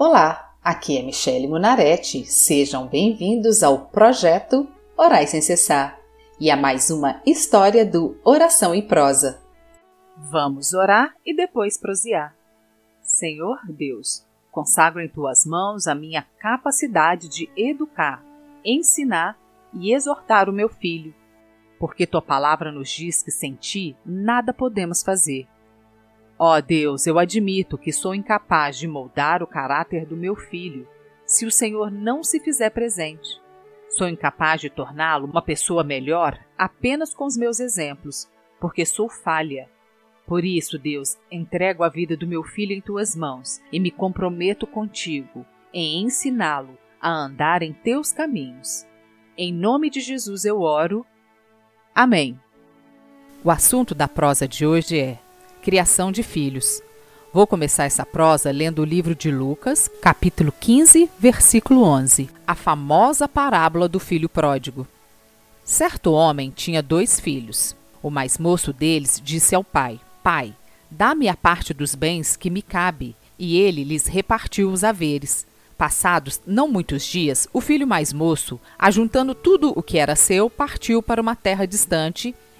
Olá, aqui é Michele Munarete. Sejam bem-vindos ao projeto Orai Sem Cessar e a mais uma história do Oração em Prosa. Vamos orar e depois prosear. Senhor Deus, consagro em tuas mãos a minha capacidade de educar, ensinar e exortar o meu filho, porque tua palavra nos diz que sem ti nada podemos fazer. Ó oh Deus, eu admito que sou incapaz de moldar o caráter do meu filho se o Senhor não se fizer presente. Sou incapaz de torná-lo uma pessoa melhor apenas com os meus exemplos, porque sou falha. Por isso, Deus, entrego a vida do meu filho em tuas mãos e me comprometo contigo em ensiná-lo a andar em teus caminhos. Em nome de Jesus eu oro. Amém. O assunto da prosa de hoje é criação de filhos. Vou começar essa prosa lendo o livro de Lucas, capítulo 15, versículo 11, a famosa parábola do filho pródigo. Certo homem tinha dois filhos. O mais moço deles disse ao pai: Pai, dá-me a parte dos bens que me cabe. E ele lhes repartiu os haveres. Passados não muitos dias, o filho mais moço, ajuntando tudo o que era seu, partiu para uma terra distante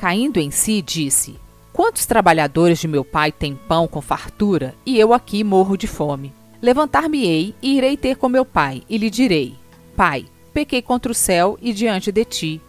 Caindo em si, disse: Quantos trabalhadores de meu pai têm pão com fartura e eu aqui morro de fome? Levantar-me-ei e irei ter com meu pai, e lhe direi: Pai, pequei contra o céu e diante de ti.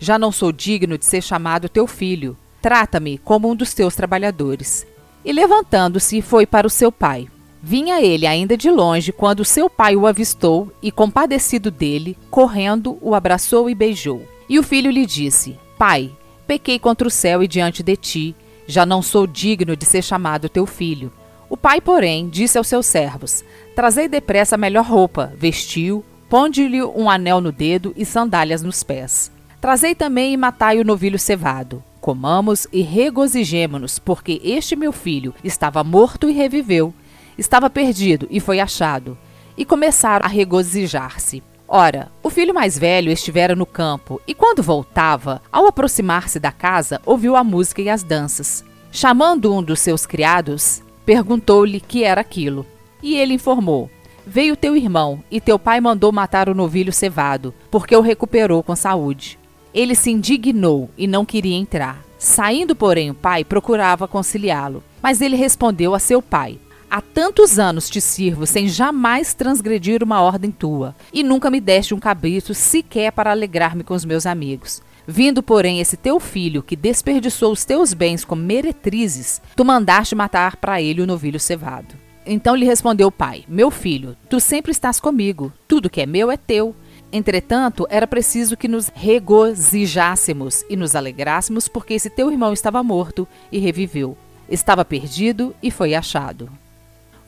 Já não sou digno de ser chamado teu filho. Trata-me como um dos teus trabalhadores. E levantando-se, foi para o seu pai. Vinha ele ainda de longe quando seu pai o avistou e, compadecido dele, correndo, o abraçou e beijou. E o filho lhe disse: Pai, Pequei contra o céu e diante de ti, já não sou digno de ser chamado teu filho. O pai, porém, disse aos seus servos: Trazei depressa a melhor roupa, vestiu, ponde-lhe um anel no dedo e sandálias nos pés. Trazei também e matai o novilho cevado. Comamos e regozijemo-nos, porque este meu filho estava morto e reviveu, estava perdido e foi achado. E começaram a regozijar-se. Ora, o filho mais velho estivera no campo e, quando voltava, ao aproximar-se da casa, ouviu a música e as danças. Chamando um dos seus criados, perguntou-lhe que era aquilo. E ele informou: Veio teu irmão, e teu pai mandou matar o novilho cevado, porque o recuperou com saúde. Ele se indignou e não queria entrar. Saindo, porém, o pai procurava conciliá-lo. Mas ele respondeu a seu pai: Há tantos anos te sirvo sem jamais transgredir uma ordem tua, e nunca me deste um cabrito sequer para alegrar-me com os meus amigos. Vindo, porém, esse teu filho, que desperdiçou os teus bens com meretrizes, tu mandaste matar para ele o novilho cevado. Então lhe respondeu o pai: Meu filho, tu sempre estás comigo, tudo que é meu é teu. Entretanto, era preciso que nos regozijássemos e nos alegrássemos, porque esse teu irmão estava morto e reviveu. Estava perdido e foi achado.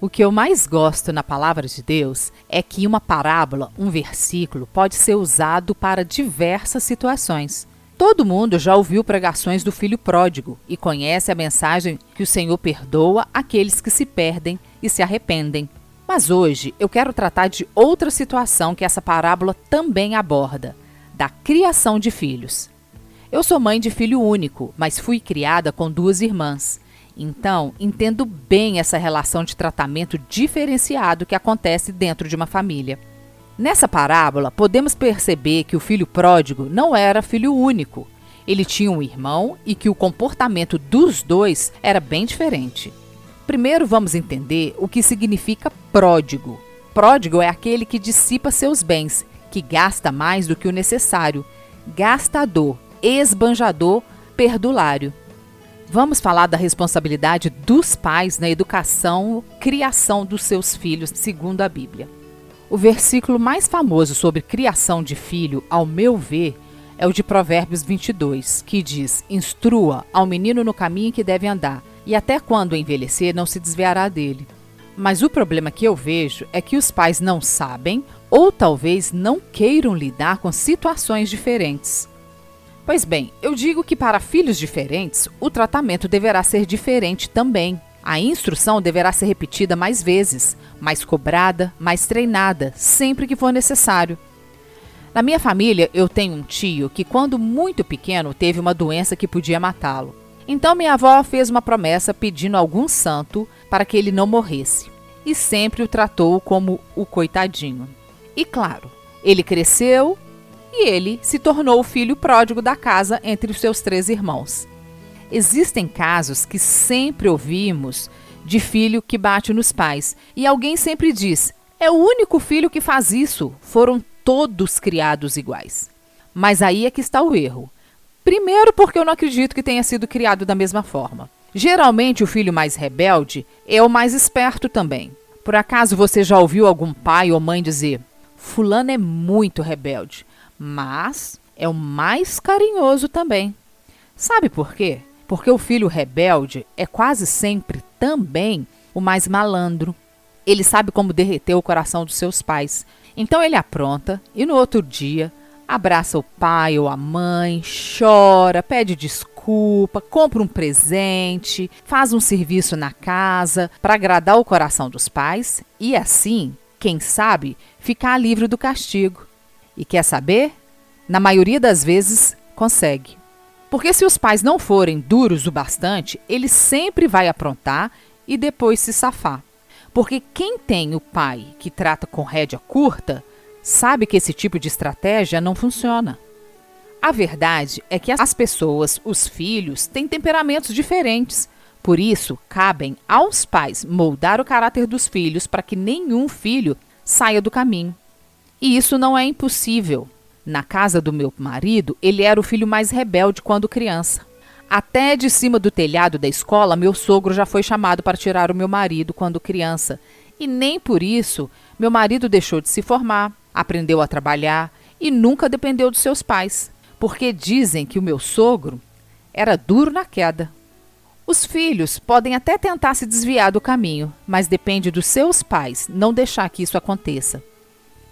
O que eu mais gosto na palavra de Deus é que uma parábola, um versículo, pode ser usado para diversas situações. Todo mundo já ouviu pregações do filho pródigo e conhece a mensagem que o Senhor perdoa aqueles que se perdem e se arrependem. Mas hoje eu quero tratar de outra situação que essa parábola também aborda: da criação de filhos. Eu sou mãe de filho único, mas fui criada com duas irmãs. Então, entendo bem essa relação de tratamento diferenciado que acontece dentro de uma família. Nessa parábola, podemos perceber que o filho pródigo não era filho único. Ele tinha um irmão e que o comportamento dos dois era bem diferente. Primeiro, vamos entender o que significa pródigo. Pródigo é aquele que dissipa seus bens, que gasta mais do que o necessário, gastador, esbanjador, perdulário. Vamos falar da responsabilidade dos pais na educação, criação dos seus filhos, segundo a Bíblia. O versículo mais famoso sobre criação de filho, ao meu ver, é o de Provérbios 22, que diz: Instrua ao menino no caminho que deve andar, e até quando envelhecer não se desviará dele. Mas o problema que eu vejo é que os pais não sabem ou talvez não queiram lidar com situações diferentes. Pois bem, eu digo que para filhos diferentes, o tratamento deverá ser diferente também. A instrução deverá ser repetida mais vezes, mais cobrada, mais treinada, sempre que for necessário. Na minha família, eu tenho um tio que, quando muito pequeno, teve uma doença que podia matá-lo. Então, minha avó fez uma promessa pedindo a algum santo para que ele não morresse, e sempre o tratou como o coitadinho. E claro, ele cresceu e ele se tornou o filho pródigo da casa entre os seus três irmãos. Existem casos que sempre ouvimos de filho que bate nos pais, e alguém sempre diz: é o único filho que faz isso, foram todos criados iguais. Mas aí é que está o erro. Primeiro, porque eu não acredito que tenha sido criado da mesma forma. Geralmente, o filho mais rebelde é o mais esperto também. Por acaso você já ouviu algum pai ou mãe dizer: Fulano é muito rebelde, mas é o mais carinhoso também? Sabe por quê? Porque o filho rebelde é quase sempre também o mais malandro. Ele sabe como derreter o coração dos seus pais. Então ele apronta e no outro dia abraça o pai ou a mãe, chora, pede desculpa, compra um presente, faz um serviço na casa para agradar o coração dos pais e assim, quem sabe, ficar livre do castigo. E quer saber? Na maioria das vezes consegue. Porque se os pais não forem duros o bastante, ele sempre vai aprontar e depois se safar. Porque quem tem o pai que trata com rédea curta, sabe que esse tipo de estratégia não funciona. A verdade é que as pessoas, os filhos, têm temperamentos diferentes. Por isso, cabem aos pais moldar o caráter dos filhos para que nenhum filho saia do caminho. E isso não é impossível. Na casa do meu marido, ele era o filho mais rebelde quando criança. Até de cima do telhado da escola, meu sogro já foi chamado para tirar o meu marido quando criança. E nem por isso meu marido deixou de se formar, aprendeu a trabalhar e nunca dependeu dos seus pais, porque dizem que o meu sogro era duro na queda. Os filhos podem até tentar se desviar do caminho, mas depende dos seus pais não deixar que isso aconteça.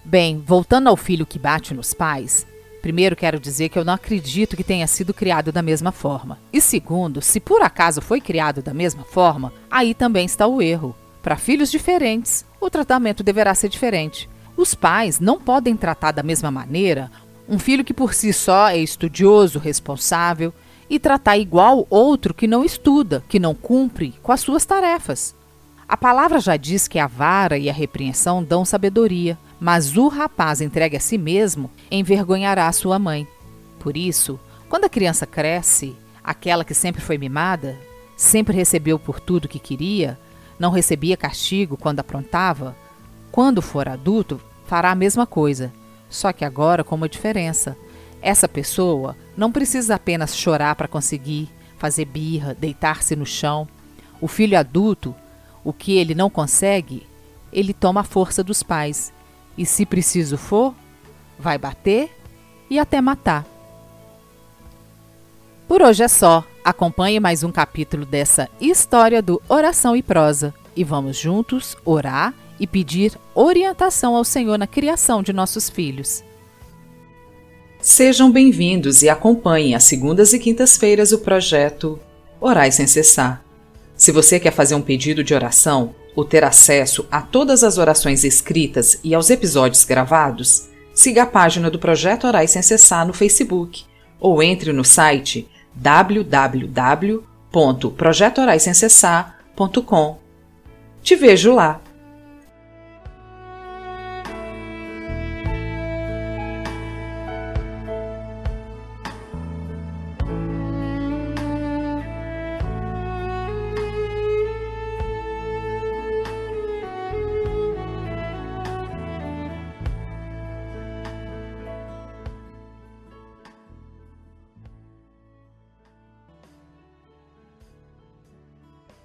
Bem, voltando ao filho que bate nos pais, primeiro quero dizer que eu não acredito que tenha sido criado da mesma forma. E segundo, se por acaso foi criado da mesma forma, aí também está o erro. Para filhos diferentes, o tratamento deverá ser diferente. Os pais não podem tratar da mesma maneira um filho que por si só é estudioso, responsável, e tratar igual outro que não estuda, que não cumpre com as suas tarefas. A palavra já diz que a vara e a repreensão dão sabedoria, mas o rapaz entregue a si mesmo envergonhará sua mãe. Por isso, quando a criança cresce, aquela que sempre foi mimada, sempre recebeu por tudo que queria, não recebia castigo quando aprontava, quando for adulto, fará a mesma coisa, só que agora com uma diferença. Essa pessoa não precisa apenas chorar para conseguir, fazer birra, deitar-se no chão. O filho adulto, o que ele não consegue, ele toma a força dos pais e, se preciso for, vai bater e até matar. Por hoje é só. Acompanhe mais um capítulo dessa história do Oração e Prosa e vamos juntos orar e pedir orientação ao Senhor na criação de nossos filhos. Sejam bem-vindos e acompanhem às segundas e quintas-feiras o projeto Orais sem cessar. Se você quer fazer um pedido de oração, ou ter acesso a todas as orações escritas e aos episódios gravados, siga a página do Projeto Orais Sem Cessar no Facebook ou entre no site www.projetoraissemcessar.com. Te vejo lá!